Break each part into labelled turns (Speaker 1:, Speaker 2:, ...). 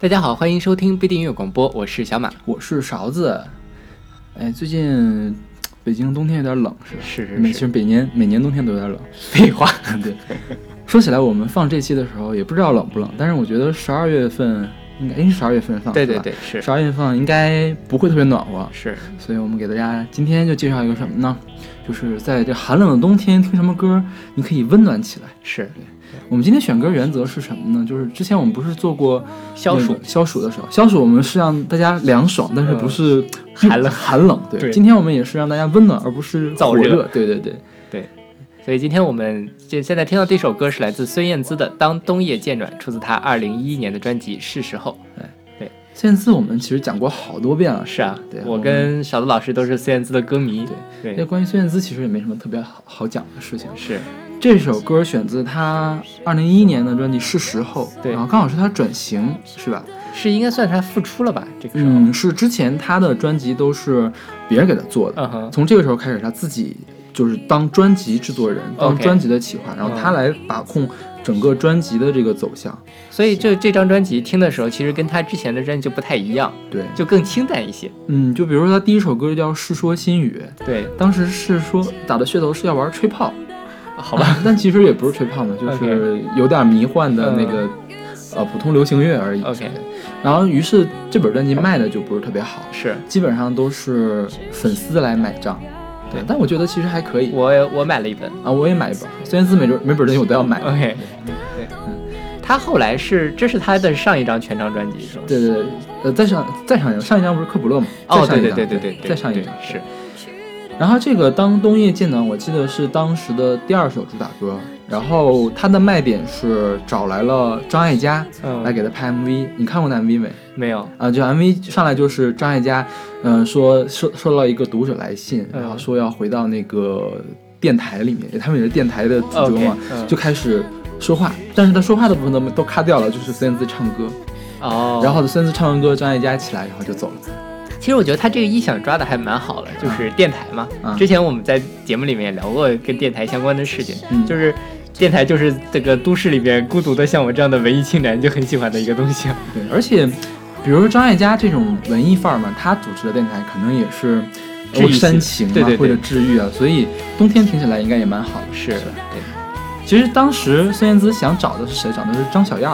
Speaker 1: 大家好，欢迎收听不一定音乐广播，我是小马。
Speaker 2: 我是勺子。哎，最近北京冬天有点冷，是吧？
Speaker 1: 是是
Speaker 2: 每其实每年每年冬天都有点冷。
Speaker 1: 废话，
Speaker 2: 对。说起来，我们放这期的时候也不知道冷不冷，但是我觉得十二月份应该，因为十二月份放，
Speaker 1: 对对对，是
Speaker 2: 十二月份应该不会特别暖和，
Speaker 1: 是。
Speaker 2: 所以我们给大家今天就介绍一个什么呢？就是在这寒冷的冬天听什么歌，你可以温暖起来。
Speaker 1: 是
Speaker 2: 对。我们今天选歌原则是什么呢？就是之前我们不是做过
Speaker 1: 消暑
Speaker 2: 消暑的时候，消暑我们是让大家凉爽，但是不是
Speaker 1: 寒冷
Speaker 2: 寒冷。对，今天我们也是让大家温暖，而不是
Speaker 1: 燥
Speaker 2: 热。对对对
Speaker 1: 对。所以今天我们就现在听到这首歌是来自孙燕姿的《当冬夜渐暖》，出自她二零一一年的专辑《是时候》。对，
Speaker 2: 孙燕姿我们其实讲过好多遍了。
Speaker 1: 是啊，
Speaker 2: 对
Speaker 1: 我跟小子老师都是孙燕姿的歌迷。
Speaker 2: 对，那关于孙燕姿其实也没什么特别好好讲的事情。
Speaker 1: 是，
Speaker 2: 这首歌选自她二零一一年的专辑《是时候》，
Speaker 1: 对，
Speaker 2: 然后刚好是她转型，是吧？
Speaker 1: 是应该算她复出了吧？这个时候，
Speaker 2: 嗯，是之前她的专辑都是别人给她做的，从这个时候开始，她自己。就是当专辑制作人，当专辑的企划，然后他来把控整个专辑的这个走向。
Speaker 1: 所以这这张专辑听的时候，其实跟他之前的专辑就不太一样，
Speaker 2: 对，
Speaker 1: 就更清淡一些。
Speaker 2: 嗯，就比如说他第一首歌叫《世说新语》，
Speaker 1: 对，
Speaker 2: 当时是说打的噱头是要玩吹泡，
Speaker 1: 好吧，
Speaker 2: 但其实也不是吹泡嘛，就是有点迷幻的那个呃普通流行乐而已。
Speaker 1: OK，
Speaker 2: 然后于是这本专辑卖的就不是特别好，
Speaker 1: 是。
Speaker 2: 基本上都是粉丝来买账。对，但我觉得其实还可以。
Speaker 1: 我我买了一本
Speaker 2: 啊，我也买一本。孙燕姿每本每本东西我都要买。
Speaker 1: OK，对，嗯，他后来是这是他的上一张全张专辑是吧？
Speaker 2: 对对对，呃，再上再上一张，上一张不是科普勒吗？
Speaker 1: 哦，对对对对对，
Speaker 2: 再上一张
Speaker 1: 是。
Speaker 2: 然后这个当冬夜渐暖，我记得是当时的第二首主打歌。然后它的卖点是找来了张艾嘉来给他拍 MV。你看过那 MV 没？
Speaker 1: 没有
Speaker 2: 啊，就 MV 上来就是张艾嘉，嗯，说收收到一个读者来信，然后说要回到那个电台里面，他们也是电台的主播嘛，就开始说话。但是他说话的部分都都卡掉了，就是孙燕姿唱歌。
Speaker 1: 哦。
Speaker 2: 然后孙燕姿唱完歌，张艾嘉起来，然后就走了。
Speaker 1: 其实我觉得他这个意象抓的还蛮好的，就是电台嘛。之前我们在节目里面也聊过跟电台相关的事情，就是电台就是这个都市里边孤独的像我这样的文艺青年就很喜欢的一个东西。
Speaker 2: 对，而且比如说张艾嘉这种文艺范儿嘛，他主持的电台可能也是煽情
Speaker 1: 啊
Speaker 2: 或者治愈啊，所以冬天听起来应该也蛮好的。
Speaker 1: 是，对。
Speaker 2: 其实当时孙燕姿想找的是谁？找的是张小燕。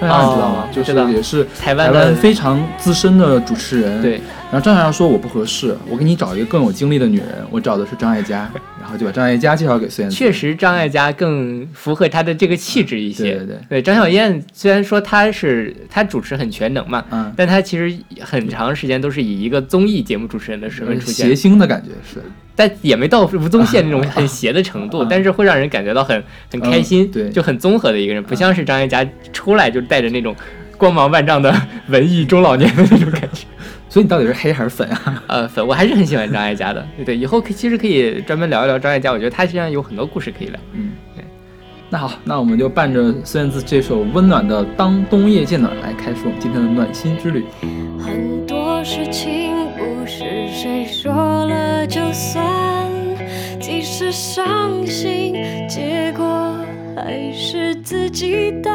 Speaker 2: 张小燕知道吗？就是也是台湾非常资深的主持人。
Speaker 1: 对。
Speaker 2: 然后张小燕说我不合适，我给你找一个更有经历的女人。我找的是张艾嘉，然后就把张艾嘉介绍给孙燕姿。
Speaker 1: 确实，张艾嘉更符合她的这个气质一些。
Speaker 2: 对对对。
Speaker 1: 对张小燕虽然说她是她主持很全能嘛，
Speaker 2: 嗯，
Speaker 1: 但她其实很长时间都是以一个综艺节目主持人的身份出现。
Speaker 2: 谐星的感觉是。
Speaker 1: 但也没到 吴宗宪那种很 邪的程度，但是会让人感觉到很很开心，
Speaker 2: 对，
Speaker 1: 就很综合的一个人，不像是张艾嘉出来就带着那种光芒万丈的文艺中老年的那种感觉。
Speaker 2: 所以你到底是黑还是粉啊？
Speaker 1: 呃，粉，我还是很喜欢张艾嘉的。对对，以后可其实可以专门聊一聊张艾嘉，我觉得她实际上有很多故事可以聊。
Speaker 2: 嗯，对。那好，那我们就伴着孙燕姿这首温暖的《当冬夜渐暖》来开始我们今天的暖心之旅。
Speaker 3: 很多事情不是谁说了就算，即使伤心，结果还是自己担。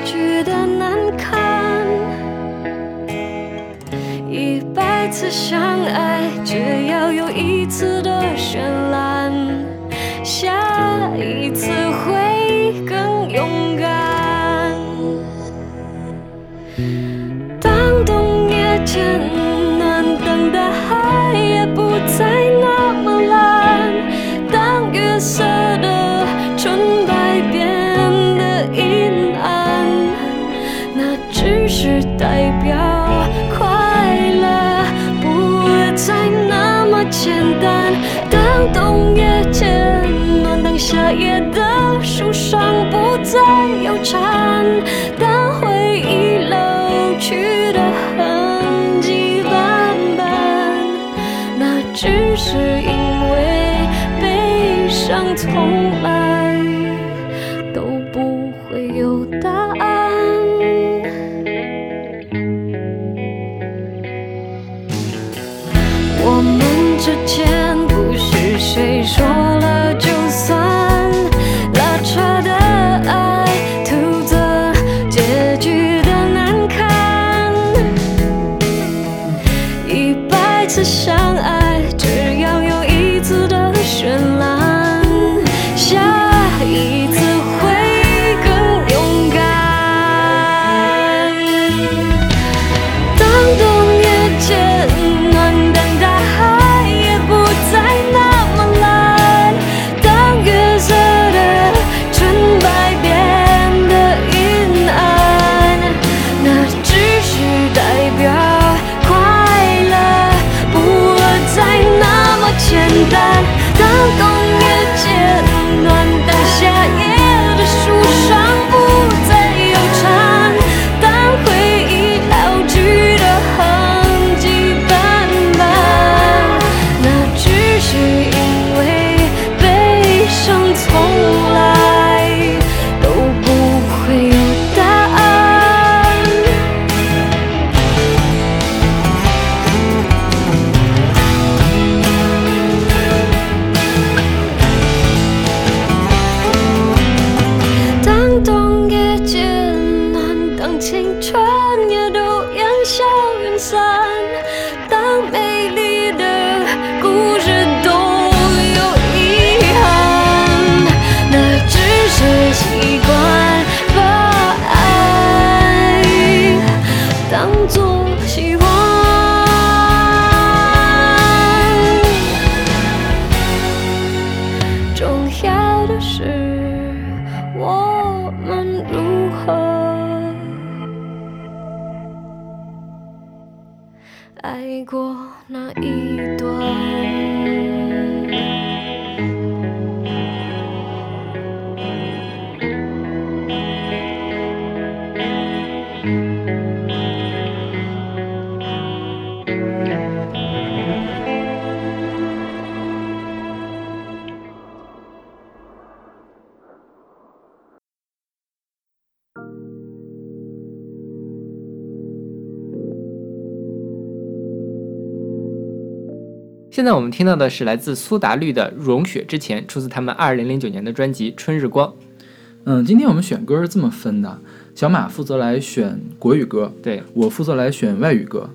Speaker 3: 次相爱。只要有一次的绚烂，下一次会更勇敢。当冬夜渐
Speaker 1: 现在我们听到的是来自苏打绿的《融雪之前》，出自他们二零零九年的专辑《春日光》。
Speaker 2: 嗯，今天我们选歌是这么分的：小马负责来选国语歌，
Speaker 1: 对
Speaker 2: 我负责来选外语歌。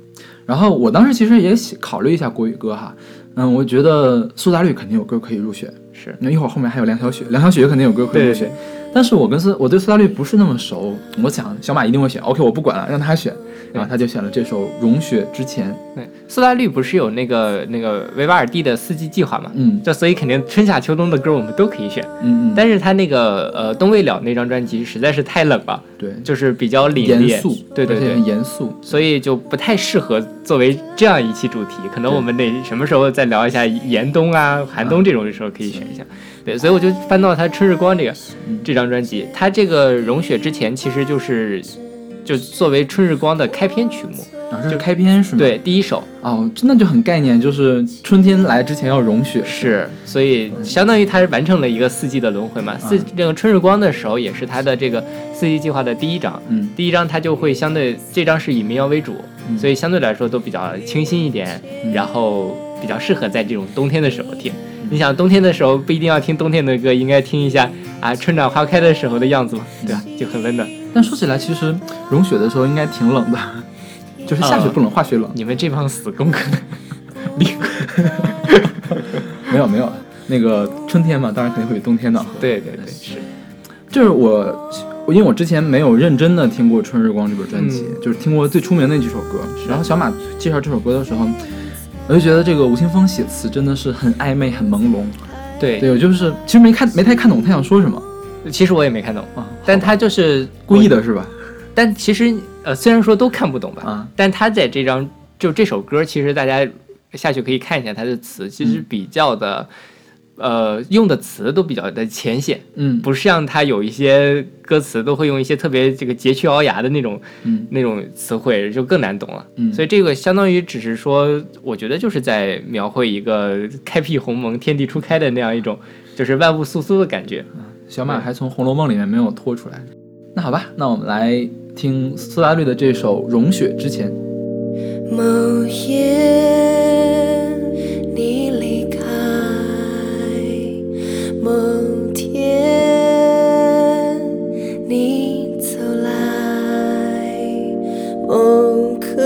Speaker 2: 然后我当时其实也考虑一下国语歌哈，嗯，我觉得苏打绿肯定有歌可以入选，
Speaker 1: 是。
Speaker 2: 那一会儿后面还有梁小雪，梁小雪肯定有歌可以入选。但是我跟苏我对苏打绿不是那么熟，我想小马一定会选，OK，我不管了，让他选。然后他就选了这首《融雪之前》。
Speaker 1: 对，苏打绿不是有那个那个维瓦尔第的四季计划嘛？
Speaker 2: 嗯，
Speaker 1: 就所以肯定春夏秋冬的歌我们都可以选。
Speaker 2: 嗯嗯。
Speaker 1: 但是他那个呃冬未了那张专辑实在是太冷了，
Speaker 2: 对，
Speaker 1: 就是比较凛
Speaker 2: 冽，严肃，
Speaker 1: 对对对，
Speaker 2: 严肃，
Speaker 1: 所以就不太适合作为这样一期主题。可能我们得什么时候再聊一下严冬啊、寒冬这种的时候可以选一下。对，所以我就翻到他《春日光》这个这张专辑，他这个《融雪之前》其实就是就作为《春日光》的开篇曲目，
Speaker 2: 就开篇是吗？
Speaker 1: 对，第一首
Speaker 2: 哦，真的就很概念，就是春天来之前要融雪，
Speaker 1: 是，所以相当于他是完成了一个四季的轮回嘛。四这个《春日光》的时候也是他的这个四季计划的第一章，
Speaker 2: 嗯，
Speaker 1: 第一章他就会相对这张是以民谣为主，所以相对来说都比较清新一点，然后比较适合在这种冬天的时候听。你想冬天的时候不一定要听冬天的歌，应该听一下啊春暖花开的时候的样子嘛，对吧？就很温暖。
Speaker 2: 但说起来，其实融雪的时候应该挺冷的，就是下雪不冷，化雪冷。
Speaker 1: 你们这帮死工科
Speaker 2: 没有没有，那个春天嘛，当然肯定会比冬天暖和。
Speaker 1: 对对对，是。
Speaker 2: 就是我，因为我之前没有认真的听过《春日光》这本专辑，就是听过最出名的那几首歌。然后小马介绍这首歌的时候。我就觉得这个吴青峰写词真的是很暧昧、很朦胧。
Speaker 1: 对
Speaker 2: 对，我就是其实没看没太看懂他想说什么。
Speaker 1: 其实我也没看懂啊，但他就是
Speaker 2: 故意的是吧？
Speaker 1: 但其实呃，虽然说都看不懂吧，
Speaker 2: 啊，
Speaker 1: 但他在这张就这首歌，其实大家下去可以看一下他的词，其实比较的呃，用的词都比较的浅显，
Speaker 2: 嗯，
Speaker 1: 不像他有一些歌词都会用一些特别这个佶屈聱牙的那种，
Speaker 2: 嗯，
Speaker 1: 那种词汇就更难懂了，
Speaker 2: 嗯，
Speaker 1: 所以这个相当于只是说，我觉得就是在描绘一个开辟鸿蒙、天地初开的那样一种，就是万物复苏的感觉。
Speaker 2: 小马还从《红楼梦》里面没有脱出来，那好吧，那我们来听苏打绿的这首《融雪之前》。
Speaker 4: 某夜你离开，某天你走来，某刻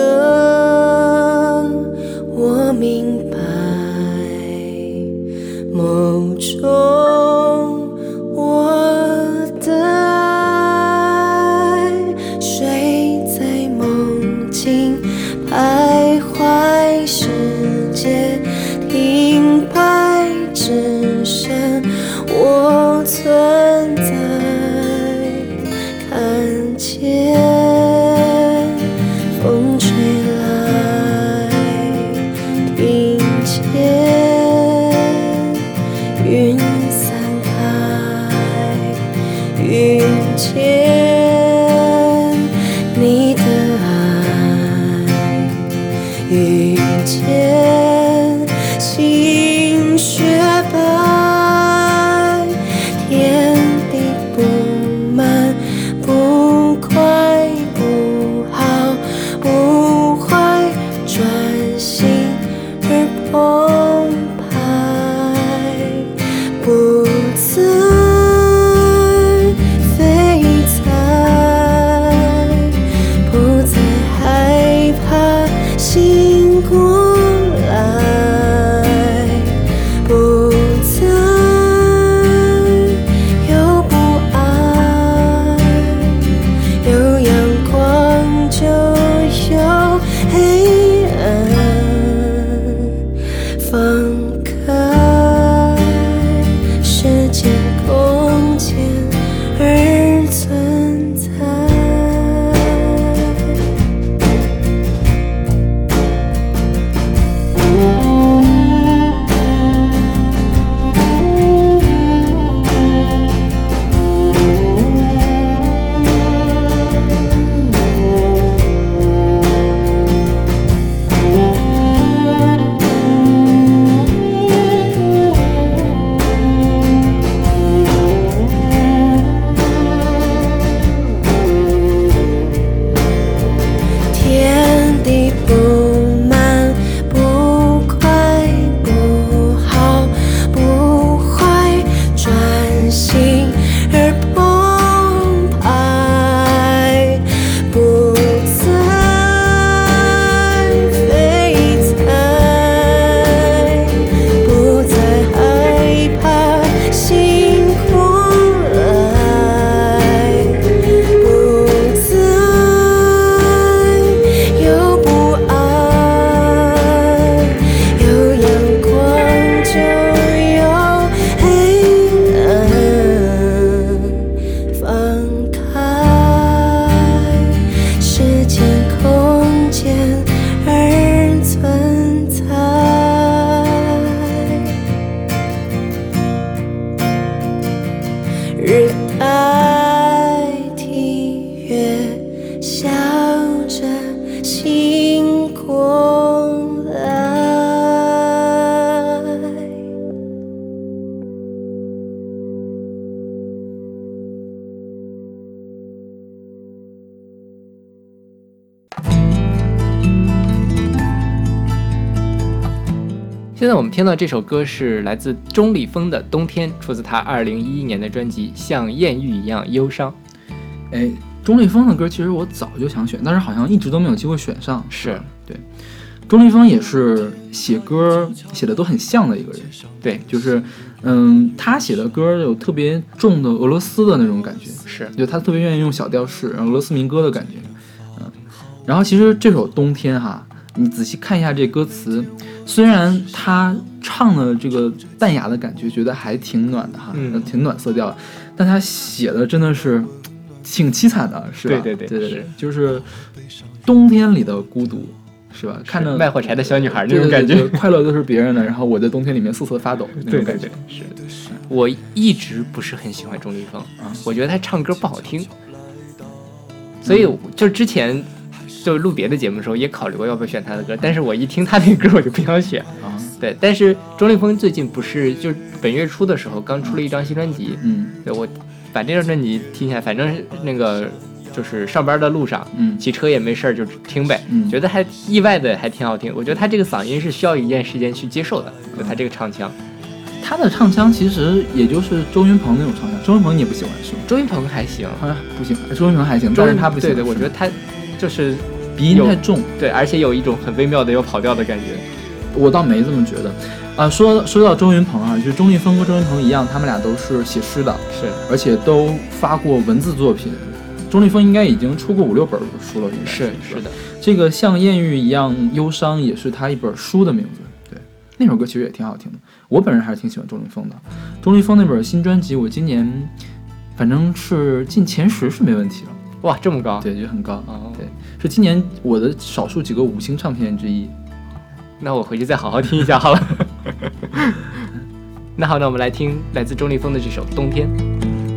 Speaker 1: 现在我们听到这首歌是来自钟立风的《冬天》，出自他二零一一年的专辑《像艳遇一样忧伤》。
Speaker 2: 哎，钟立风的歌其实我早就想选，但是好像一直都没有机会选上。
Speaker 1: 是
Speaker 2: 对，钟立风也是写歌写的都很像的一个人。
Speaker 1: 对，
Speaker 2: 就是，嗯，他写的歌有特别重的俄罗斯的那种感觉，
Speaker 1: 是，
Speaker 2: 就他特别愿意用小调式，俄罗斯民歌的感觉。嗯，然后其实这首《冬天》哈，你仔细看一下这歌词，虽然他唱的这个淡雅的感觉，觉得还挺暖的哈，
Speaker 1: 嗯
Speaker 2: 挺暖色调的，但他写的真的是挺凄惨的，是吧？
Speaker 1: 对对对
Speaker 2: 对对就是冬天里的孤独，是吧？看着
Speaker 1: 卖火柴的小女孩那种感觉，
Speaker 2: 快乐都是别人的，然后我在冬天里面瑟瑟发抖。
Speaker 1: 对对对，是。我一直不是很喜欢钟立风啊，我觉得他唱歌不好听，所以就之前就录别的节目的时候也考虑过要不要选他的歌，但是我一听他那歌我就不想选啊。对，但是钟立风最近不是就本月初的时候刚出了一张新专辑，嗯，对我把这张专辑听下来，反正那个。就是上班的路上，嗯，骑车也没事儿就听呗，嗯，觉得还意外的还挺好听。我觉得他这个嗓音是需要一段时间去接受的，就他这个唱腔，
Speaker 2: 他的唱腔其实也就是周云鹏那种唱腔。周云鹏你也不喜欢是吗？
Speaker 1: 周云鹏还行，
Speaker 2: 啊，不行，周云鹏还行，但是他不行。
Speaker 1: 对对，我觉得他就是
Speaker 2: 鼻音太重，
Speaker 1: 对，而且有一种很微妙的要跑调的感觉。
Speaker 2: 我倒没这么觉得，啊，说说到周云鹏啊，就钟立风和周云鹏一样，他们俩都是写诗的，
Speaker 1: 是，
Speaker 2: 而且都发过文字作品。钟立风应该已经出过五六本书了，应该
Speaker 1: 是是的。
Speaker 2: 这个像艳遇一样忧伤，也是他一本书的名字。对，那首歌其实也挺好听的。我本人还是挺喜欢钟立风的。钟立风那本新专辑，我今年反正是进前十是没问题了。
Speaker 1: 哇，这么高？
Speaker 2: 对，就很高啊。对，是今年我的少数几个五星唱片之一。
Speaker 1: 那我回去再好好听一下好了。那好，那我们来听来自钟立风的这首《冬天》。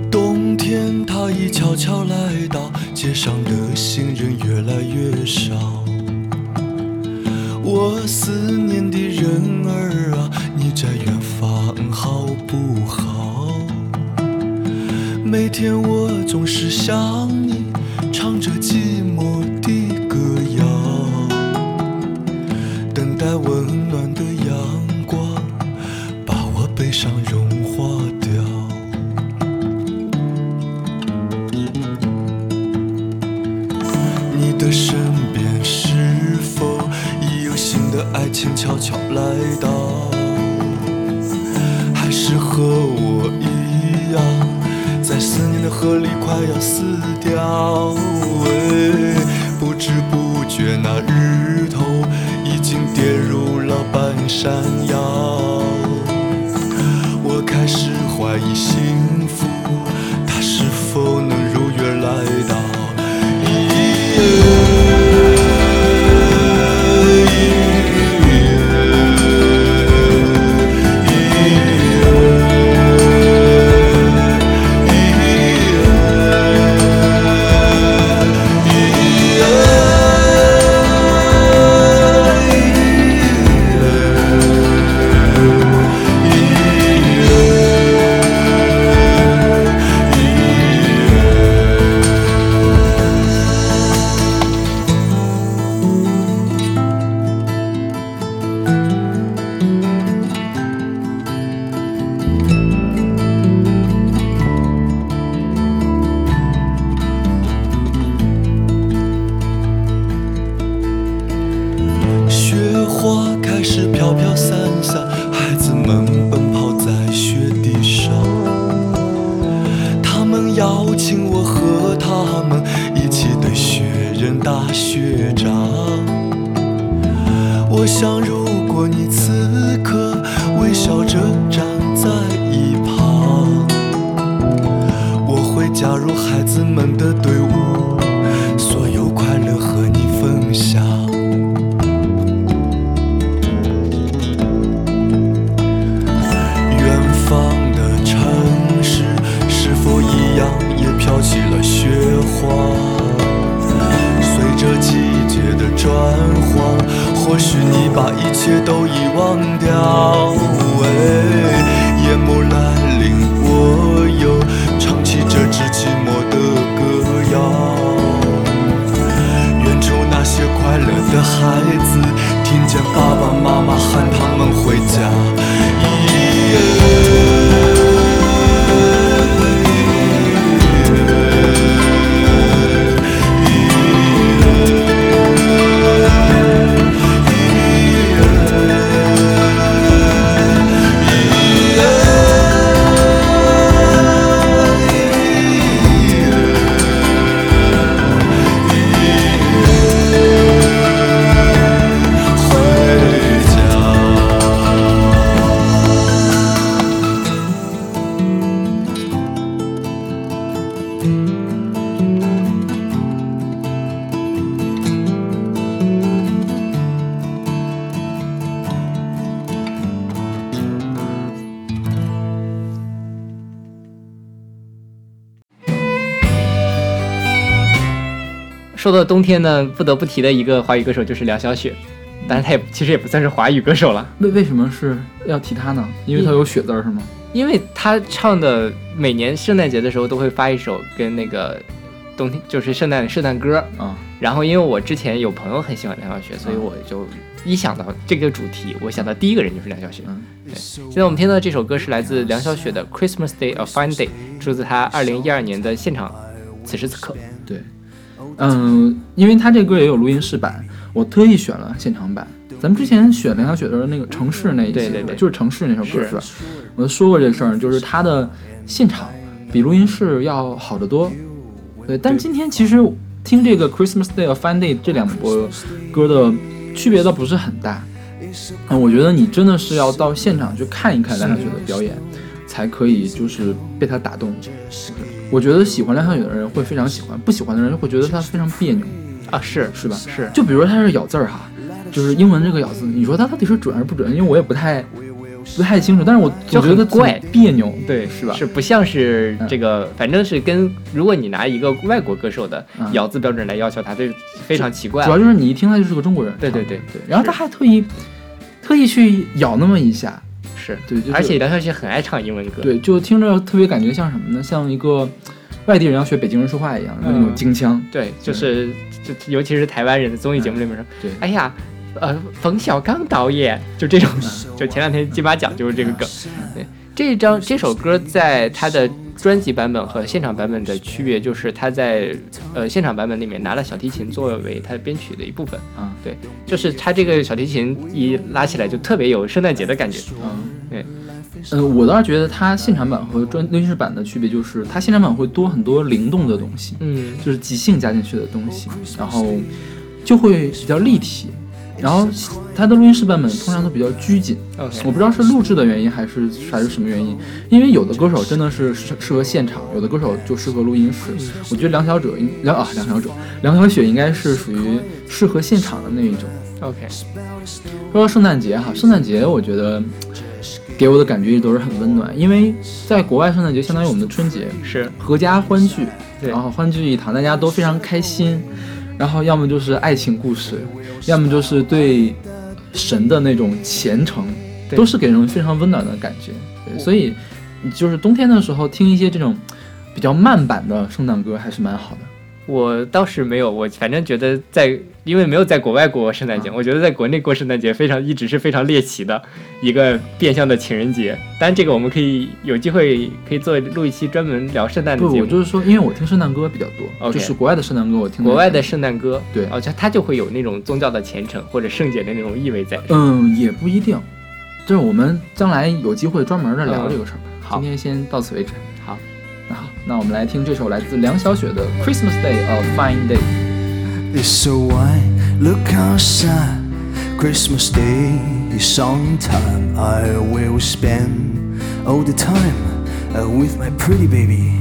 Speaker 5: 冬天，它已悄悄来到，街上的行人越来越少。我思念的人儿啊，你在远方好不好？每天我总是想你，唱着寂寞的歌谣，等待温暖的阳光，把我悲伤融化掉。你。的身边是否已有新的爱情悄悄来到？还是和我，的河里快要死掉？不知不觉，那日头已经跌入了半山腰。我开始怀疑幸福，它是否
Speaker 1: 说到冬天呢，不得不提的一个华语歌手就是梁晓雪，但是她也其实也不算是华语歌手了。
Speaker 2: 为为什么是要提她呢？因为她有雪字是吗？
Speaker 1: 因为她唱的每年圣诞节的时候都会发一首跟那个冬天就是圣诞圣诞歌
Speaker 2: 啊。
Speaker 1: 然后因为我之前有朋友很喜欢梁晓雪，所以我就一想到这个主题，我想到第一个人就是梁晓雪。嗯对，现在我们听到的这首歌是来自梁晓雪的《Christmas Day a Fine Day》，出自她二零一二年的现场。此时此刻，
Speaker 2: 对。嗯，因为他这歌也有录音室版，我特意选了现场版。咱们之前选梁小雪的那个城市那一
Speaker 1: 期，
Speaker 2: 就是城市那首歌是吧？我说过这事儿，就是他的现场比录音室要好得多。对，但今天其实听这个 Christmas Day 和 Fine Day 这两波歌的区别倒不是很大。嗯，我觉得你真的是要到现场去看一看梁小雪的表演，才可以就是被他打动。我觉得喜欢梁小雪的人会非常喜欢，不喜欢的人会觉得她非常别扭
Speaker 1: 啊，是
Speaker 2: 是吧？
Speaker 1: 是。
Speaker 2: 就比如说她是咬字儿哈，就是英文这个咬字，你说它到底是准还是不准？因为我也不太不太清楚，但是我就觉得
Speaker 1: 怪
Speaker 2: 别扭，
Speaker 1: 对，
Speaker 2: 是吧？
Speaker 1: 是不像是这个，反正是跟如果你拿一个外国歌手的咬字标准来要求他，这非常奇怪。
Speaker 2: 主要就是你一听他就是个中国人，
Speaker 1: 对对对
Speaker 2: 对。然后他还特意特意去咬那么一下，
Speaker 1: 是
Speaker 2: 对，
Speaker 1: 而且梁晓雪很爱唱英文歌，
Speaker 2: 对，就听着特别感觉像什么呢？像一个。外地人要学北京人说话一样，那种京腔。
Speaker 1: 对，就是就尤其是台湾人的综艺节目里面说，
Speaker 2: 对，
Speaker 1: 哎呀，呃，冯小刚导演就这种，就前两天金马奖就是这个梗。对，这张这首歌在他的专辑版本和现场版本的区别，就是他在呃现场版本里面拿了小提琴作为他编曲的一部分。
Speaker 2: 啊，
Speaker 1: 对，就是他这个小提琴一拉起来就特别有圣诞节的感觉。
Speaker 2: 嗯，
Speaker 1: 对。
Speaker 2: 呃，我倒是觉得它现场版和专录音室版的区别就是，它现场版会多很多灵动的东西，
Speaker 1: 嗯，
Speaker 2: 就是即兴加进去的东西，然后就会比较立体。然后它的录音室版本通常都比较拘谨。我不知道是录制的原因还是还是什么原因，因为有的歌手真的是适适合现场，有的歌手就适合录音室。我觉得梁小者应梁啊梁小者梁小雪应该是属于适合现场的那一种。
Speaker 1: OK，
Speaker 2: 说到圣诞节哈，圣诞节我觉得。给我的感觉一直都是很温暖，因为在国外圣诞节相当于我们的春节，
Speaker 1: 是
Speaker 2: 阖家欢聚，
Speaker 1: 对，
Speaker 2: 然后欢聚一堂，大家都非常开心，然后要么就是爱情故事，要么就是对神的那种虔诚，都是给人非常温暖的感觉。对，所以就是冬天的时候听一些这种比较慢版的圣诞歌还是蛮好的。
Speaker 1: 我倒是没有，我反正觉得在，因为没有在国外过圣诞节，我觉得在国内过圣诞节非常一直是非常猎奇的一个变相的情人节。当然，这个我们可以有机会可以做录一期专门聊圣诞的节
Speaker 2: 目。我就是说，因为我听圣诞歌比较多，就是国外的圣诞歌我听。
Speaker 1: 国外的圣诞歌，
Speaker 2: 对，
Speaker 1: 而且它就会有那种宗教的虔诚或者圣洁的那种意味在。
Speaker 2: 嗯，也不一定，就是我们将来有机会专门的聊这个事儿。
Speaker 1: 好，
Speaker 2: 今天先到此为止。
Speaker 1: 好，
Speaker 2: 那我们来听这首来自梁晓雪的《Christmas Day a Fine
Speaker 6: Day》。It's so white, look outside. Christmas Day is some time I will spend all the time uh, with my pretty baby.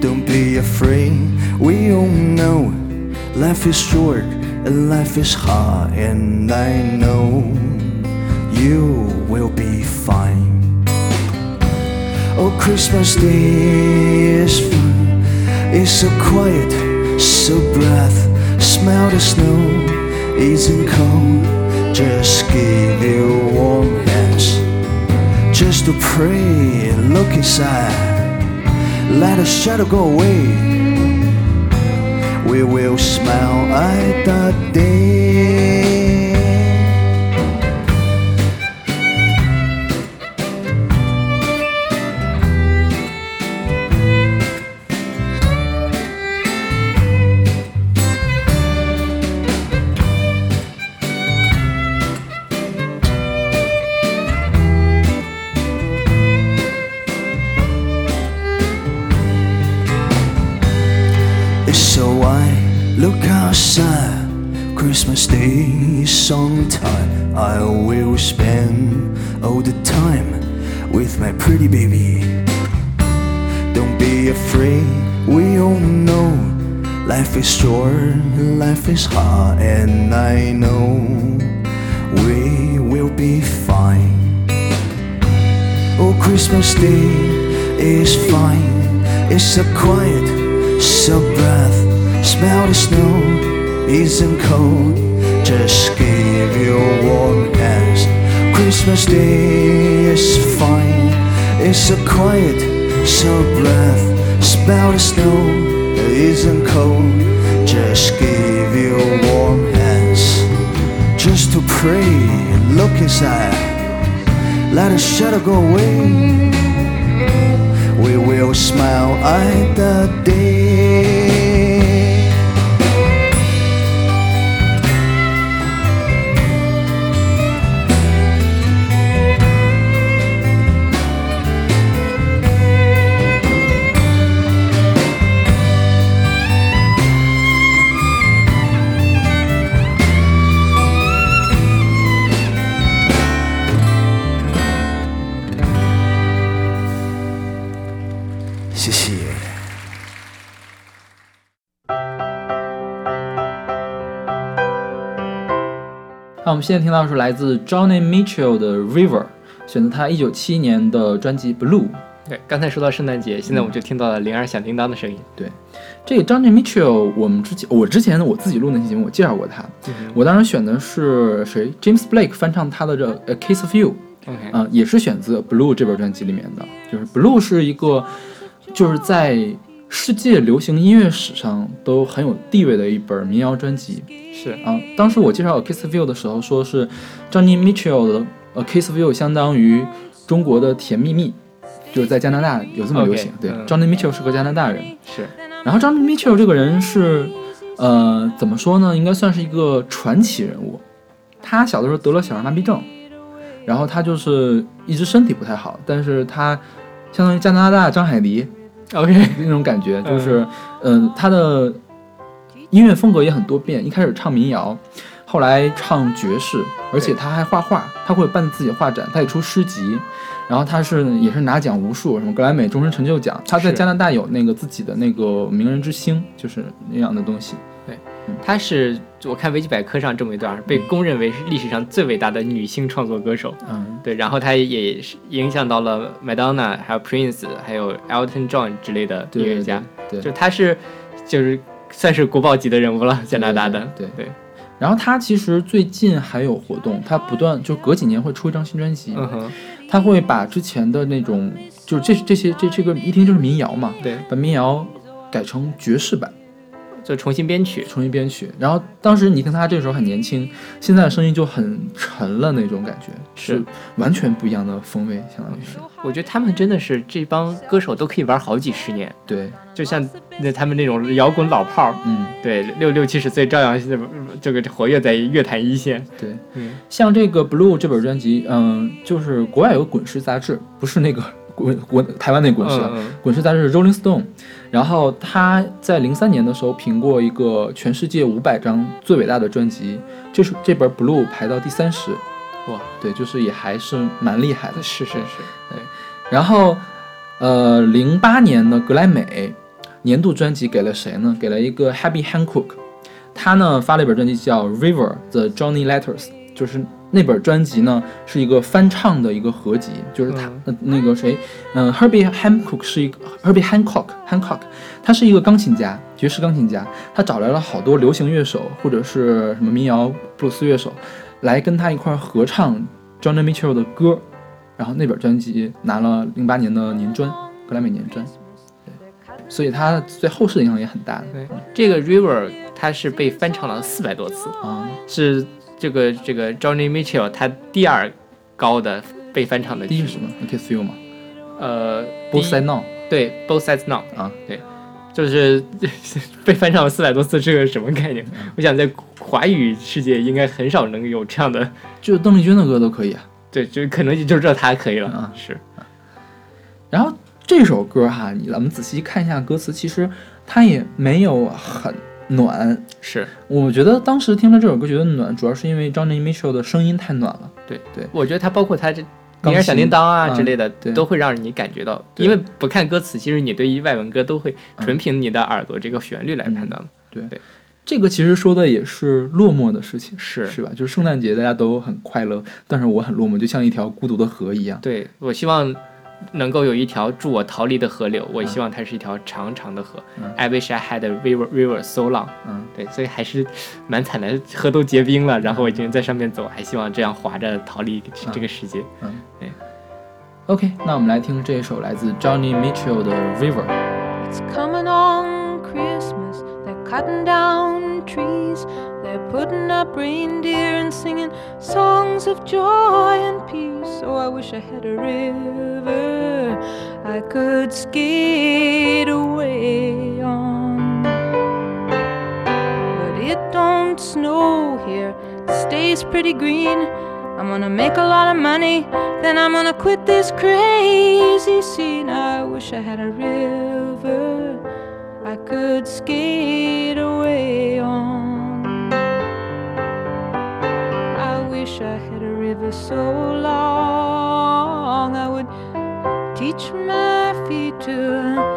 Speaker 6: Don't be afraid, we all know life is short and life is hard, and I know you will be fine. Oh, Christmas Day is fun. It's so quiet, so breath. Smell the snow, isn't cold. Just give your warm hands. Just to pray look inside. Let the shadow go away. We will smile at the day. Time with my pretty baby. Don't be afraid, we all know life is short, life is hard, and I know we will be fine. Oh, Christmas Day is fine, it's so quiet, so breath
Speaker 5: Smell the snow isn't cold, just give your warm hands. Christmas Day is fine, it's a quiet, so breath. Smell the snow isn't cold, just give you warm hands. Just to pray, look inside, let the shadow go away. We will smile at the day.
Speaker 2: 那我们现在听到是来自 Johnny Mitchell 的 River，选择他一九七一年的专辑 Blue。
Speaker 1: 对，刚才说到圣诞节，现在我们就听到了铃儿响叮当的声音。
Speaker 2: 对，这个 Johnny Mitchell，我们之前我之前我自己录那期节目，我介绍过他。我当时选的是谁？James Blake 翻唱他的这《A Case of You》。啊，也是选择 Blue 这本专辑里面的。就是 Blue 是一个，就是在世界流行音乐史上都很有地位的一本民谣专辑。
Speaker 1: 是
Speaker 2: 啊，当时我介绍《A Kiss You》的时候，说是 Johnny Mitchell 的《呃 Kiss You》相当于中国的《甜蜜蜜》，就是在加拿大有这么流行。对，Johnny Mitchell 是个加拿大人。
Speaker 1: 是，
Speaker 2: 然后 Johnny Mitchell 这个人是，呃，怎么说呢？应该算是一个传奇人物。他小的时候得了小儿麻痹症，然后他就是一直身体不太好，但是他相当于加拿大张海迪
Speaker 1: ，OK
Speaker 2: 那种感觉，就是，嗯，他的。音乐风格也很多变，一开始唱民谣，后来唱爵士，而且他还画画，他会办自己画展，他也出诗集，然后他是也是拿奖无数，什么格莱美终身成就奖，他在加拿大有那个自己的那个名人之星，就是那样的东西。
Speaker 1: 对，他是我看维基百科上这么一段，被公认为是历史上最伟大的女性创作歌手。
Speaker 2: 嗯，
Speaker 1: 对，然后她也是影响到了麦当娜，还有 Prince，还有 Elton John 之类的音乐家。
Speaker 2: 对，
Speaker 1: 就她是就是。算是国宝级的人物了，加拿大的。
Speaker 2: 对
Speaker 1: 对。
Speaker 2: 然后他其实最近还有活动，他不断就隔几年会出一张新专辑。
Speaker 1: 嗯哼。
Speaker 2: 他会把之前的那种，就是这这些这这个一听就是民谣嘛。
Speaker 1: 对。
Speaker 2: 把民谣改成爵士版。
Speaker 1: 就重新编曲，
Speaker 2: 重新编曲。然后当时你听他这个时候很年轻，现在的声音就很沉了那种感觉，
Speaker 1: 是
Speaker 2: 完全不一样的风味，相当于是。
Speaker 1: 我觉得他们真的是这帮歌手都可以玩好几十年。
Speaker 2: 对，
Speaker 1: 就像那他们那种摇滚老炮儿，
Speaker 2: 嗯，
Speaker 1: 对，六六七十岁照样这个活跃在乐坛一线。
Speaker 2: 对，
Speaker 1: 嗯，
Speaker 2: 像这个《Blue》这本专辑，嗯，就是国外有个滚石杂志，不是那个。滚滚台湾那滚石，滚石杂志是 Rolling Stone，然后他在零三年的时候评过一个全世界五百张最伟大的专辑，就是这本 Blue 排到第三十，
Speaker 1: 哇，
Speaker 2: 对，就是也还是蛮厉害的，
Speaker 1: 是是是，
Speaker 2: 对。然后，呃，零八年的格莱美年度专辑给了谁呢？给了一个 Happy Hancock，他呢发了一本专辑叫 River the Johnny Letters，就是。那本专辑呢是一个翻唱的一个合集，就是他呃那个谁，嗯，Herbie Hancock 是一个 Herbie Hancock Hancock，他是一个钢琴家，爵士钢琴家，他找来了好多流行乐手或者是什么民谣布鲁斯乐手，来跟他一块合唱 Johnny Mitchell 的歌，然后那本专辑拿了零八年的年专，格莱美年专，对，所以他在后世的影响也很大。
Speaker 1: 对，这个 River 它是被翻唱了四百多次
Speaker 2: 啊，
Speaker 1: 是。这个这个 Johnny Mitchell 他第二高的被翻唱的
Speaker 2: 第一是什么？Kiss You 吗？
Speaker 1: 呃
Speaker 2: ，Both Sides Now。
Speaker 1: 对，Both Sides Now。
Speaker 2: 啊，
Speaker 1: 对，就是 被翻唱了四百多次，是个什么概念？我想在华语世界应该很少能有这样的，
Speaker 2: 就邓丽君的歌都可以啊。
Speaker 1: 对，就可能就知道他可以了啊。是。
Speaker 2: 然后这首歌哈，你咱们仔细看一下歌词，其实它也没有很。暖。
Speaker 1: 是，
Speaker 2: 我觉得当时听了这首歌觉得暖，主要是因为 Johnny Mitchell 的声音太暖了。
Speaker 1: 对
Speaker 2: 对，
Speaker 1: 我觉得他包括他这铃儿响叮当啊之类的，都会让你感觉到，
Speaker 2: 因
Speaker 1: 为不看歌词，其实你对于外文歌都会纯凭你的耳朵这个旋律来判断。
Speaker 2: 对。对，这个其实说的也是落寞的事情，
Speaker 1: 是。
Speaker 2: 是吧？就是圣诞节大家都很快乐，但是我很落寞，就像一条孤独的河一样。
Speaker 1: 对我希望能够有一条助我逃离的河流，我希望它是一条长长的河。I wish I had a river river so long。
Speaker 2: 嗯，
Speaker 1: 对，所以还是蛮惨的，河都结冰了，然后我已经在上面走，还希望这样划着逃离这个世界。
Speaker 2: 嗯，对。OK，那我们来听这一首来自 Johnny Mitchell 的 River。
Speaker 7: It's coming on Christmas, they're cutting down trees, they're putting up reindeer and singing songs of joy and peace. Oh, I wish I had a I could skate away on. But it don't snow here, it stays pretty green. I'm gonna make a lot of money, then I'm gonna quit this crazy scene. I wish I had a river I could skate away on. I wish I had a river so long I would teach my feet to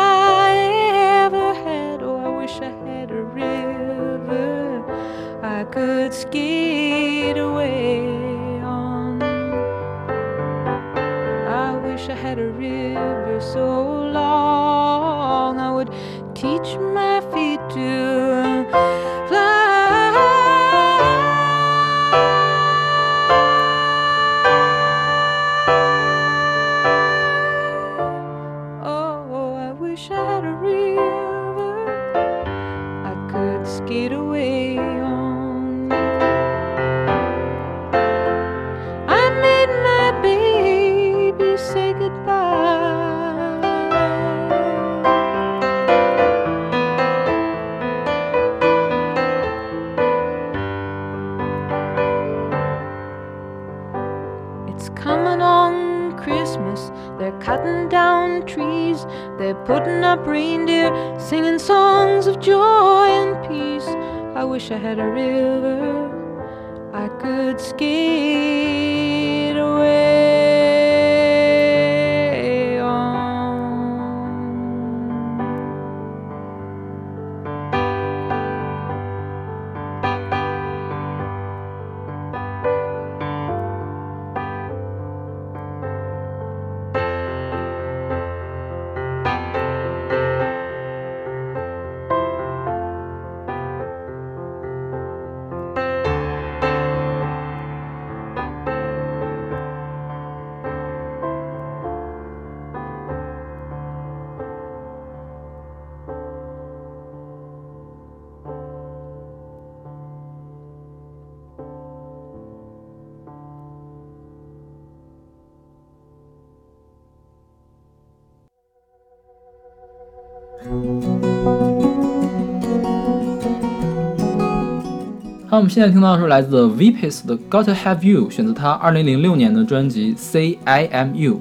Speaker 2: 我们现在听到的是来自 Vipis 的《Gotta Have You》，选择他二零零六年的专辑《Say I Am You》。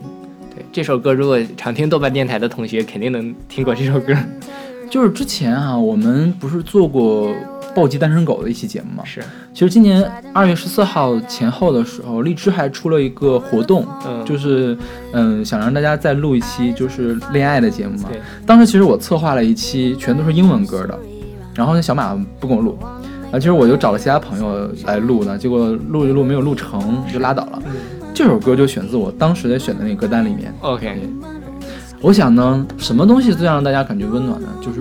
Speaker 1: 对这首歌，如果常听豆瓣电台的同学，肯定能听过这首歌。
Speaker 2: 就是之前啊，我们不是做过暴击单身狗的一期节目吗？
Speaker 1: 是。
Speaker 2: 其实今年二月十四号前后的时候，荔枝还出了一个活动，嗯，就是嗯，想让大家再录一期就是恋爱的节目嘛。
Speaker 1: 对。
Speaker 2: 当时其实我策划了一期，全都是英文歌的，然后那小马不跟我录。啊，其实我就找了其他朋友来录的，结果录一录没有录成，就拉倒了。这首歌就选自我当时在选的那个歌单里面。
Speaker 1: OK，
Speaker 2: 我想呢，什么东西最让大家感觉温暖呢？就是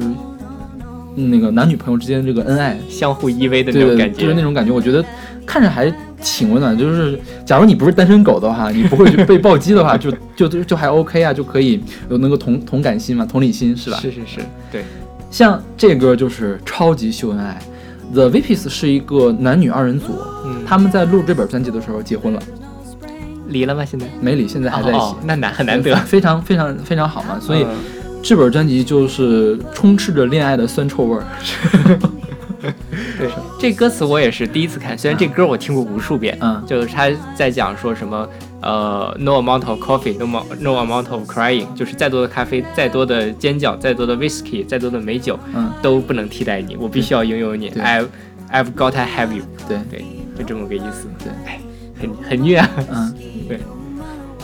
Speaker 2: 那个男女朋友之间这个恩爱、
Speaker 1: 相互依偎的那种感
Speaker 2: 觉，就是那种感觉。我觉得看着还挺温暖。就是假如你不是单身狗的话，你不会被暴击的话，就就就还 OK 啊，就可以有那个同同感心嘛，同理心是吧？
Speaker 1: 是是是，对。
Speaker 2: 像这歌就是超级秀恩爱。The Vipis 是一个男女二人组，他们在录这本专辑的时候结婚了，
Speaker 1: 离了吗？现在
Speaker 2: 没离，现在还在一起。
Speaker 1: 那难很难得，
Speaker 2: 非常非常非常好嘛。所以这本专辑就是充斥着恋爱的酸臭味儿。
Speaker 1: 对，这歌词我也是第一次看，虽然这歌我听过无数遍，嗯，就是他在讲说什么。呃，no amount of coffee，no no amount of crying，就是再多的咖啡，再多的尖叫，再多的 whiskey，再多的美酒，嗯，都不能替代你。我必须要拥有你，I've I've got to have you。
Speaker 2: 对
Speaker 1: 对，就这么个意思。
Speaker 2: 对，
Speaker 1: 哎，很很虐啊。嗯，对。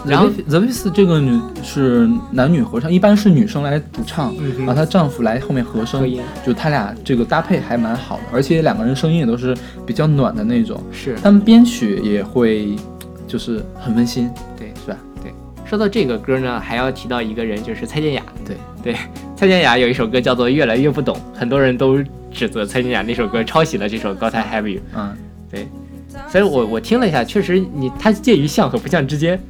Speaker 2: 然后 The v i s 这个女是男女合唱，一般是女生来主唱，然后她丈夫来后面和声，就他俩这个搭配还蛮好的，而且两个人声音也都是比较暖的那种。
Speaker 1: 是。
Speaker 2: 他们编曲也会。就是很温馨，
Speaker 1: 对，
Speaker 2: 是吧？
Speaker 1: 对，说到这个歌呢，还要提到一个人，就是蔡健雅。
Speaker 2: 对，
Speaker 1: 对，蔡健雅有一首歌叫做《越来越不懂》，很多人都指责蔡健雅那首歌抄袭了这首《God I Have You》。嗯，对。所以我我听了一下，确实你它介于像和不像之间。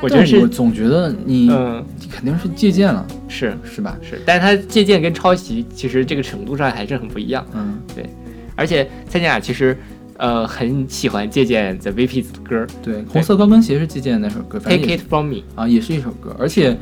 Speaker 1: 我觉得是，
Speaker 2: 我总觉得你嗯肯定是借鉴了，
Speaker 1: 是
Speaker 2: 是吧？
Speaker 1: 是，但是它借鉴跟抄袭其实这个程度上还是很不一样。
Speaker 2: 嗯，
Speaker 1: 对。而且蔡健雅其实。呃，很喜欢借鉴 The VPs 的歌，
Speaker 2: 对，红色高跟鞋是借鉴的那首歌
Speaker 1: ，Take It From Me
Speaker 2: 啊，也是一首歌，而且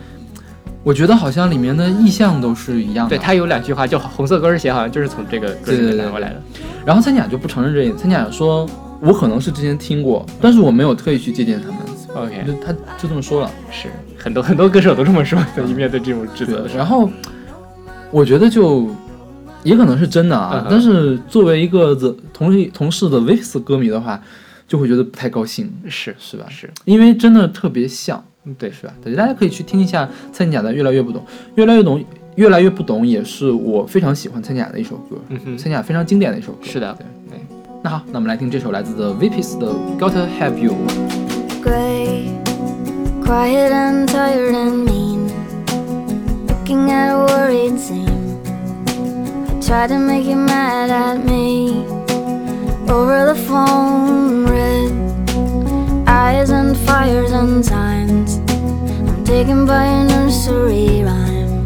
Speaker 2: 我觉得好像里面的意象都是一样的。
Speaker 1: 对，他有两句话，就红色高跟鞋好像就是从这个歌里面拿过来的。
Speaker 2: 然后参雅就不承认这一点，参雅说，我可能是之前听过，但是我没有特意去借鉴他们。
Speaker 1: OK，
Speaker 2: 他就这么说了，
Speaker 1: 是很多很多歌手都这么说，在面对这种指责。
Speaker 2: 然后我觉得就。也可能是真的啊，但是作为一个的同同事的 Vips 歌迷的话，就会觉得不太高兴，
Speaker 1: 是
Speaker 2: 是吧？
Speaker 1: 是
Speaker 2: 因为真的特别像，
Speaker 1: 对，
Speaker 2: 是吧？对，大家可以去听一下蔡健雅的《越来越不懂》，越来越懂，越来越不懂，也是我非常喜欢蔡健雅的一首歌，蔡健雅非常经典的一首歌。
Speaker 1: 是的，
Speaker 2: 对。那好，那我们来听这首来自的 v i p s 的《Gotta Have You》。
Speaker 4: Tried to make you mad at me over the phone. Red eyes and fires and signs. I'm taken by a nursery rhyme.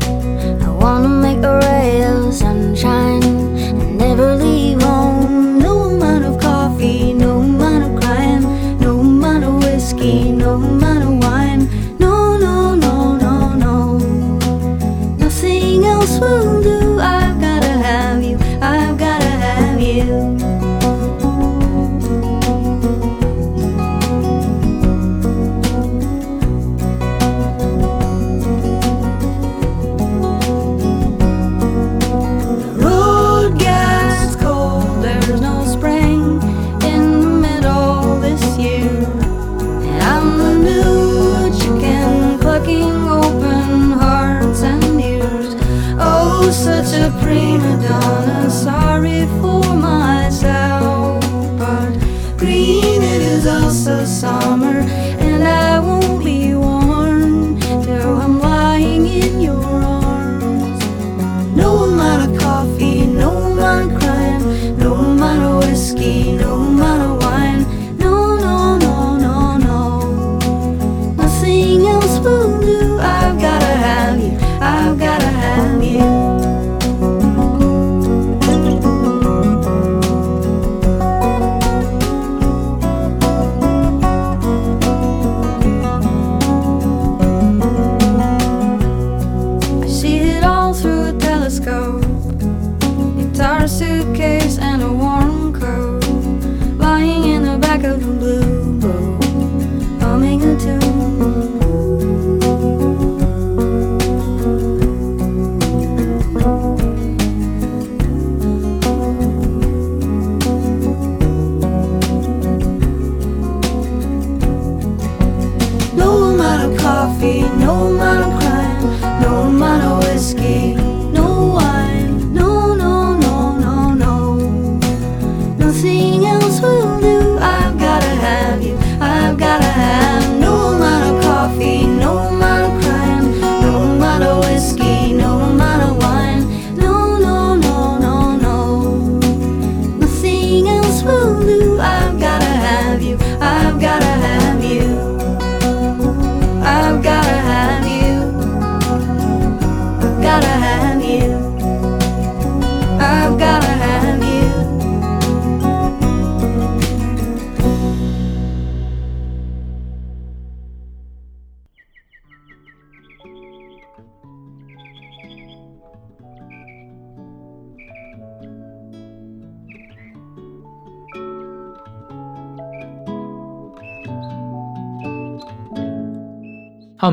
Speaker 4: I wanna make a ray of sunshine and never leave home.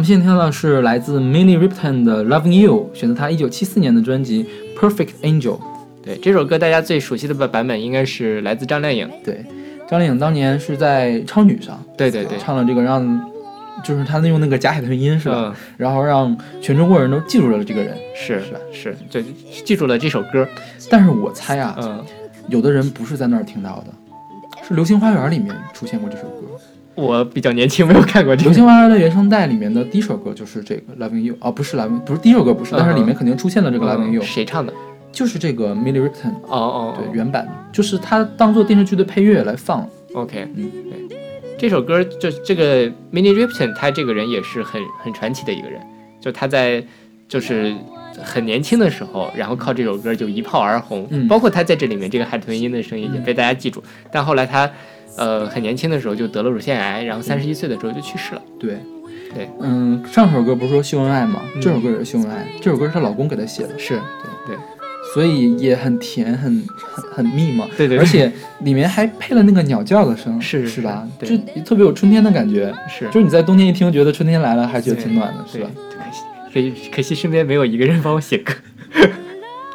Speaker 2: 现在听到的是来自 Minnie Riperton 的《Loving You》，选择他一九七四年的专辑《Perfect Angel》。
Speaker 1: 对，这首歌大家最熟悉的版版本应该是来自张靓颖。
Speaker 2: 对，张靓颖当年是在超女上，
Speaker 1: 对对对，
Speaker 2: 唱了这个让，就是她用那个假海豚音是吧？然后让全中国人都记住了这个人，
Speaker 1: 是
Speaker 2: 是吧？
Speaker 1: 是，对记住了这首歌。
Speaker 2: 但是我猜啊，嗯，有的人不是在那儿听到的，是《流星花园》里面出现过这首歌。
Speaker 1: 我比较年轻，没有看过《
Speaker 2: 流星花园》的原声带里面的第一首歌就是这个《Loving You》哦，不是《Loving》，不是第一首歌，不是，但是里面肯定出现了这个《Loving You》。
Speaker 1: 谁唱的？
Speaker 2: 就是这个 Millie Ripton。
Speaker 1: 哦哦，
Speaker 2: 对，原版就是他当做电视剧的配乐来放。
Speaker 1: OK，嗯，对，这首歌就这个 Millie Ripton，他这个人也是很很传奇的一个人，就他在就是很年轻的时候，然后靠这首歌就一炮而红，包括他在这里面这个海豚音的声音也被大家记住，但后来他。呃，很年轻的时候就得了乳腺癌，然后三十一岁的时候就去世了。
Speaker 2: 对，
Speaker 1: 对，
Speaker 2: 嗯，上首歌不是说秀恩爱吗？这首歌也是秀恩爱，这首歌是她老公给她写的。
Speaker 1: 是，
Speaker 2: 对对，所以也很甜，很很很蜜嘛。
Speaker 1: 对对，
Speaker 2: 而且里面还配了那个鸟叫的声，
Speaker 1: 是
Speaker 2: 是吧？
Speaker 1: 就
Speaker 2: 特别有春天的感觉。
Speaker 1: 是，
Speaker 2: 就是你在冬天一听，觉得春天来了，还觉得挺暖的，是吧？
Speaker 1: 可惜，可惜，可惜身边没有一个人帮我写歌。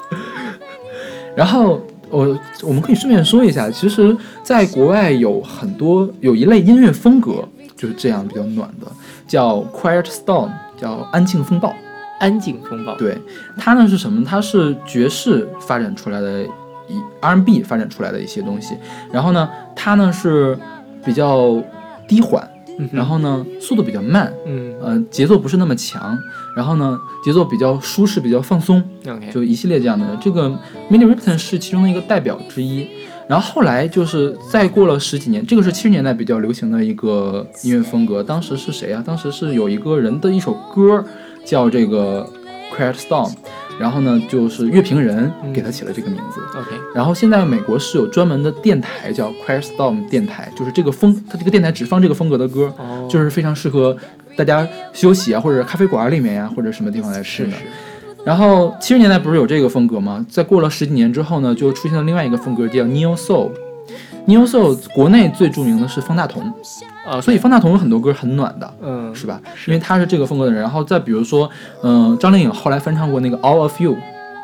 Speaker 2: 然后。我我们可以顺便说一下，其实，在国外有很多有一类音乐风格就是这样比较暖的，叫 Quiet Storm，叫安静风暴。
Speaker 1: 安静风暴。
Speaker 2: 对，它呢是什么？它是爵士发展出来的，一 R&B 发展出来的一些东西。然后呢，它呢是比较低缓。然后呢，速度比较慢，
Speaker 1: 嗯，
Speaker 2: 呃，节奏不是那么强，然后呢，节奏比较舒适，比较放松
Speaker 1: ，OK，
Speaker 2: 就一系列这样的。这个 Mini Ripton 是其中的一个代表之一。然后后来就是再过了十几年，这个是七十年代比较流行的一个音乐风格。当时是谁啊？当时是有一个人的一首歌叫这个 Quiet Storm。然后呢，就是乐评人给他起了这个名字。
Speaker 1: OK。
Speaker 2: 然后现在美国是有专门的电台叫 Quiet Storm 电台，就是这个风，它这个电台只放这个风格的歌，就是非常适合大家休息啊，或者咖啡馆里面呀，或者什么地方来试的。然后七十年代不是有这个风格吗？在过了十几年之后呢，就出现了另外一个风格叫 Neo Soul。Neo Soul 国内最著名的是方大同。
Speaker 1: 啊，
Speaker 2: 所以方大同有很多歌很暖的，
Speaker 1: 嗯，
Speaker 2: 是吧？因为他是这个风格的人。然后再比如说，嗯，张靓颖后来翻唱过那个 All of You，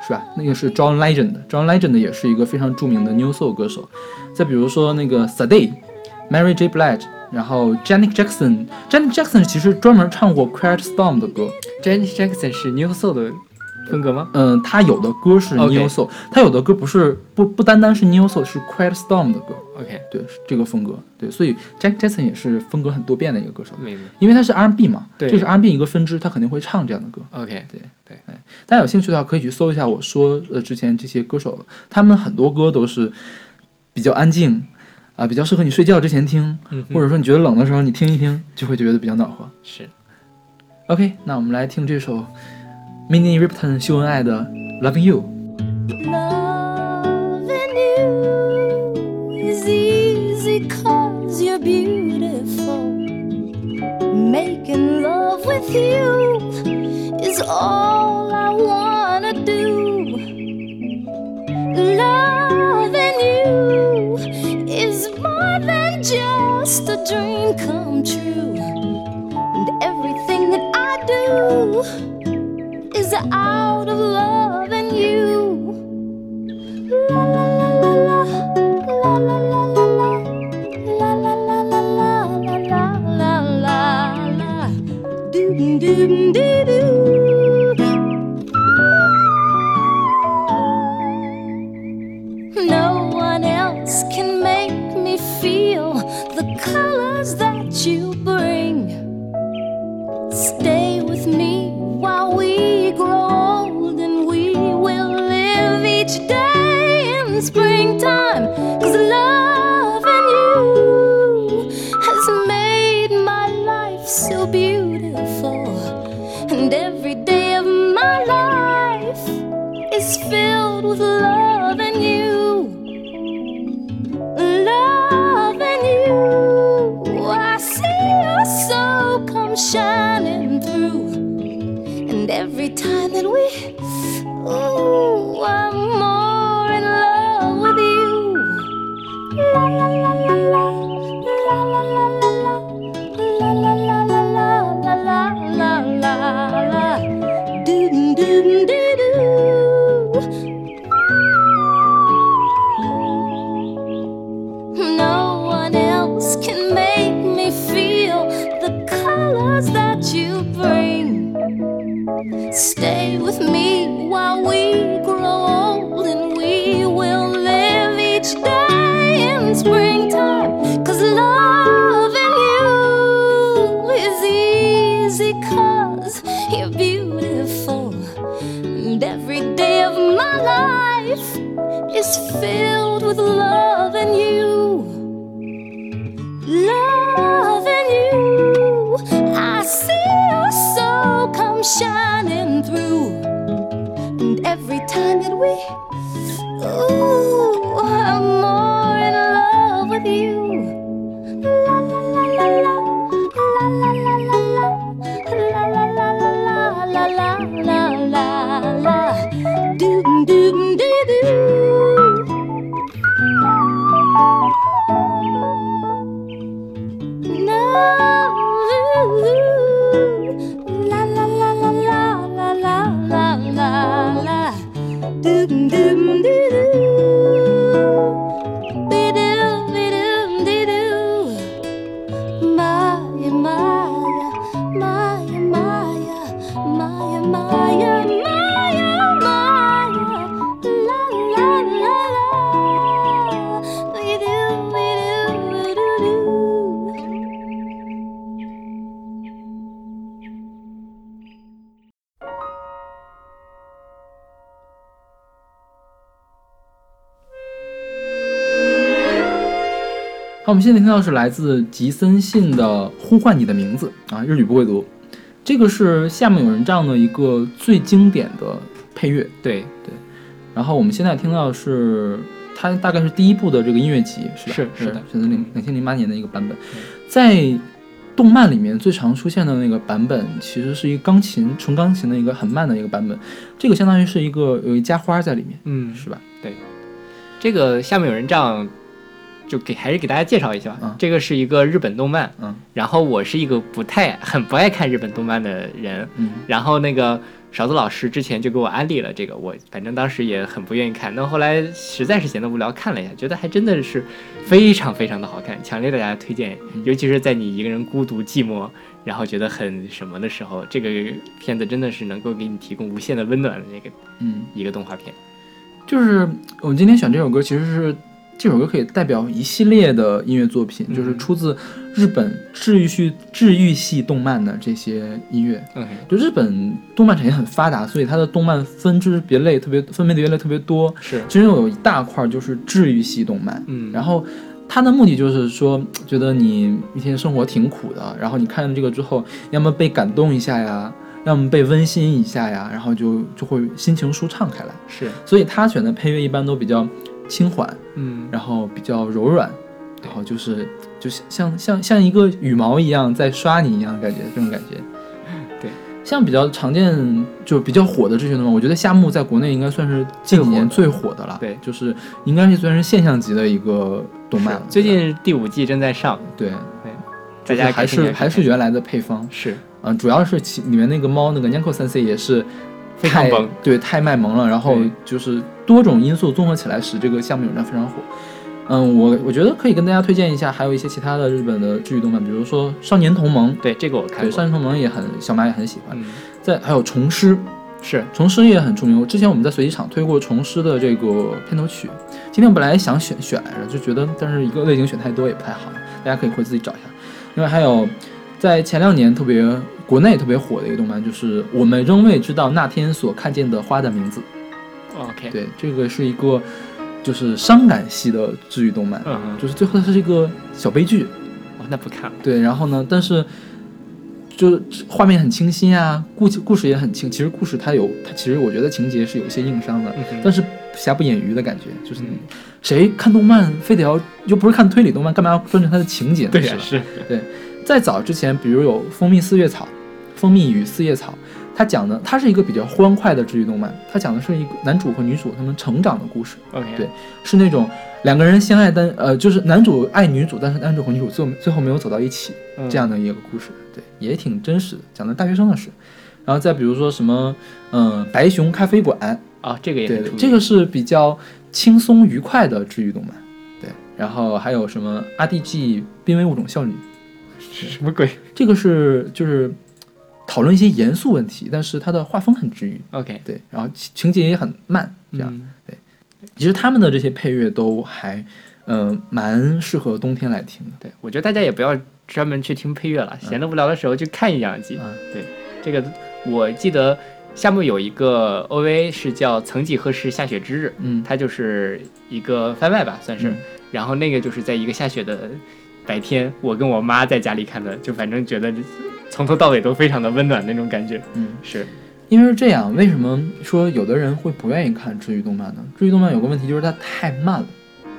Speaker 2: 是吧？那个是 John Legend，John Legend 也是一个非常著名的 New Soul 歌手。再比如说那个 Sade，Mary J Blige，然后 Janet Jackson，Janet Jackson 其实专门唱过 Quiet Storm 的歌。
Speaker 1: Janet Jackson 是 New Soul 的。风格吗？
Speaker 2: 嗯，他有的歌是 New Soul，他有的歌不是不不单单是 New Soul，是 Quiet Storm 的歌。
Speaker 1: OK，
Speaker 2: 对，是这个风格。对，所以 Jack Jackson 也是风格很多变的一个歌手。
Speaker 1: 明白。
Speaker 2: 因为他是 R&B 嘛，
Speaker 1: 对，
Speaker 2: 这是 R&B 一个分支，他肯定会唱这样的歌。
Speaker 1: OK，
Speaker 2: 对对。哎，大家有兴趣的话，可以去搜一下我说呃之前这些歌手，他们很多歌都是比较安静啊，比较适合你睡觉之前听，或者说你觉得冷的时候你听一听，就会觉得比较暖和。
Speaker 1: 是。
Speaker 2: OK，那我们来听这首。Mini Ripton 秀恩爱的 Loving
Speaker 3: You。Loving you is easy cause you're beautiful. Making love with you is all I wanna do. Loving you is more than just a dream come true. And everything that I do is out of loving is filled with love
Speaker 2: 好，我们现在听到的是来自吉森信的《呼唤你的名字》啊，日语不会读。这个是夏目友人帐的一个最经典的配乐。
Speaker 1: 对
Speaker 2: 对，然后我们现在听到的是它大概是第一部的这个音乐集，是吧？
Speaker 1: 是是的
Speaker 2: 的，是零两千零八年的一个版本。在动漫里面最常出现的那个版本，其实是一个钢琴纯钢琴的一个很慢的一个版本。这个相当于是一个有一家花在里面，
Speaker 1: 嗯
Speaker 2: 是吧？
Speaker 1: 对这个下面有人这样，就给还是给大家介绍一下吧。
Speaker 2: 嗯。
Speaker 1: 这个是一个日本动漫，
Speaker 2: 嗯。
Speaker 1: 然后我是一个不太很不爱看日本动漫的人，
Speaker 2: 嗯。
Speaker 1: 然后那个勺子老师之前就给我安利了这个，我反正当时也很不愿意看，那后来实在是闲得无聊看了一下，觉得还真的是非常非常的好看，强烈大家推荐，
Speaker 2: 嗯。
Speaker 1: 尤其是在你一个人孤独寂寞，然后觉得很什么的时候，这个片子真的是能够给你提供无限的温暖的那个
Speaker 2: 嗯，
Speaker 1: 一个动画片。
Speaker 2: 就是我们今天选这首歌，其实是这首歌可以代表一系列的音乐作品，
Speaker 1: 嗯
Speaker 2: 就是出自日本治愈系治愈系动漫的这些音乐。就日本动漫产业很发达，所以它的动漫分支别类特别分类别类特别多。
Speaker 1: 是，
Speaker 2: 其中有一大块就是治愈系动漫，
Speaker 1: 嗯，
Speaker 2: 然后它的目的就是说，觉得你一天生活挺苦的，然后你看了这个之后，要么被感动一下呀，要么被温馨一下呀，然后就就会心情舒畅开来。
Speaker 1: 是，
Speaker 2: 所以他选的配乐一般都比较轻缓，
Speaker 1: 嗯，
Speaker 2: 然后比较柔软，然后就是就是像像像一个羽毛一样在刷你一样的感觉，这种感觉。
Speaker 1: 对，
Speaker 2: 像比较常见就比较火的这些动漫，我觉得夏目在国内应该算是近几年最火的。了。
Speaker 1: 对。
Speaker 2: 就是应该是算是现象级的一个动漫了。
Speaker 1: 最近第五季正在上，
Speaker 2: 对。
Speaker 1: 对，大家
Speaker 2: 还是还是原来的配方，
Speaker 1: 是，
Speaker 2: 嗯、主要是其里面那个猫那个 Nyanko 三 C 也是太
Speaker 1: 非常萌，
Speaker 2: 对，太卖萌了，然后就是多种因素综合起来使这个项目有人非常火。嗯，我我觉得可以跟大家推荐一下，还有一些其他的日本的治愈动漫，比如说《少年同盟》，
Speaker 1: 对这个我看
Speaker 2: 少，年同盟》也很小马也很喜欢。
Speaker 1: 嗯，
Speaker 2: 在还有《虫师》，
Speaker 1: 是，
Speaker 2: 虫师也很出名。之前我们在随机场推过虫师的这个片头曲。今天本来想选选来着，就觉得但是一个类型选太多也不太好，大家可以回去自己找一下。另外还有在前两年特别国内特别火的一个动漫，就是我们仍未知道那天所看见的花的名字。
Speaker 1: OK，
Speaker 2: 对，这个是一个就是伤感系的治愈动漫，
Speaker 1: 嗯嗯，
Speaker 2: 就是最后它是一个小悲剧。
Speaker 1: 哦，那不看了，
Speaker 2: 对，然后呢，但是就是画面很清新啊，故故事也很清。其实故事它有，它其实我觉得情节是有一些硬伤的，
Speaker 1: 嗯
Speaker 2: 但是瑕不掩瑜的感觉，就是
Speaker 1: 嗯
Speaker 2: 谁看动漫非得要又不是看推理动漫，干嘛要专注它的情节呢？
Speaker 1: 对呀、
Speaker 2: 是吧？
Speaker 1: 是，
Speaker 2: 再早之前，比如有《蜂蜜四月草》，《蜂蜜与四叶草》，它讲的它是一个比较欢快的治愈动漫，它讲的是一个男主和女主他们成长的故事
Speaker 1: ，OK，
Speaker 2: 对是那种两个人相爱，但呃就是男主爱女主，但是男主和女主最后最后没有走到一起，
Speaker 1: 嗯
Speaker 2: 这样的一个故事，对，也挺真实的，讲的大学生的事。然后再比如说什么，嗯、白熊咖啡馆，
Speaker 1: 啊，这个也
Speaker 2: 这个是比较轻松愉快的治愈动漫，对。然后还有什么 RDG 濒危物种少女，
Speaker 1: 什么鬼？
Speaker 2: 这个是就是讨论一些严肃问题，但是它的画风很治愈。
Speaker 1: OK，
Speaker 2: 对，然后情情节也很慢，这样对。其实他们的这些配乐都还，嗯，蛮适合冬天来听的。
Speaker 1: 对，我觉得大家也不要专门去听配乐了，闲得无聊的时候去看一两集。
Speaker 2: 嗯，
Speaker 1: 对，这个我记得夏目有一个 OVA 是叫《曾几何时下雪之日》，
Speaker 2: 嗯，
Speaker 1: 它就是一个番外吧，算是。然后那个就是在一个下雪的白天，我跟我妈在家里看的，就反正觉得从头到尾都非常的温暖那种感觉。
Speaker 2: 嗯，
Speaker 1: 是。
Speaker 2: 因为是这样，为什么说有的人会不愿意看治愈动漫呢？治愈动漫有个问题就是它太慢了，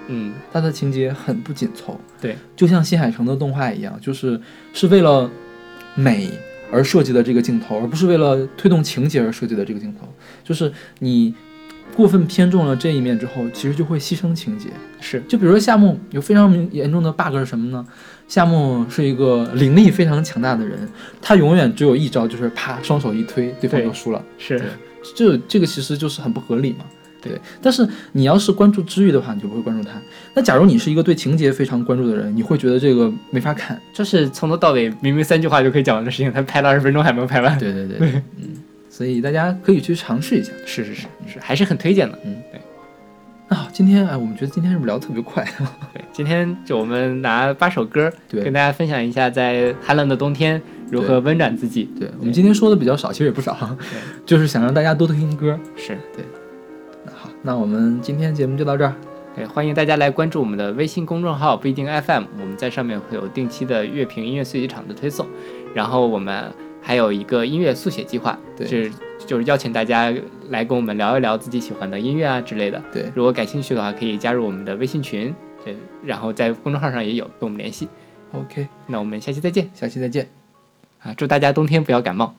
Speaker 1: 嗯，
Speaker 2: 它的情节很不紧凑，
Speaker 1: 对，
Speaker 2: 就像新海诚的动画一样，就是是为了美而设计的这个镜头，而不是为了推动情节而设计的这个镜头，就是你。过分偏重了这一面之后，其实就会牺牲情节。
Speaker 1: 是，
Speaker 2: 就比如说夏目有非常严重的 bug 是什么呢？夏目是一个灵力非常强大的人，他永远只有一招，就是啪双手一推，对方就输了。
Speaker 1: 是，
Speaker 2: 这这个其实就是很不合理嘛。
Speaker 1: 对。
Speaker 2: 但是你要是关注治愈的话，你就不会关注他。那假如你是一个对情节非常关注的人，你会觉得这个没法看。
Speaker 1: 就是从头到尾明明三句话就可以讲完的事情，他拍了二十分钟还没有拍完。
Speaker 2: 对对对，嗯。所以大家可以去尝试一下，
Speaker 1: 是是是是，还是很推荐的。
Speaker 2: 嗯，对。那好，今天哎，我们觉得今天是不是聊得特别快？
Speaker 1: 对，今天就我们拿八首歌，
Speaker 2: 对，
Speaker 1: 跟大家分享一下在寒冷的冬天如何温暖自己。
Speaker 2: 对我们今天说的比较少，其实也不少，就是想让大家多听歌。
Speaker 1: 是
Speaker 2: 对。那好，那我们今天节目就到这儿。
Speaker 1: 对，欢迎大家来关注我们的微信公众号不一定 FM，我们在上面会有定期的乐评音乐碎机场的推送，然后我们。还有一个音乐速写计划，是就是邀请大家来跟我们聊一聊自己喜欢的音乐啊之类的。
Speaker 2: 对，
Speaker 1: 如果感兴趣的话，可以加入我们的微信群，对，然后在公众号上也有跟我们联系。
Speaker 2: OK，
Speaker 1: 那我们下期再见，
Speaker 2: 下期再见，
Speaker 1: 啊，祝大家冬天不要感冒。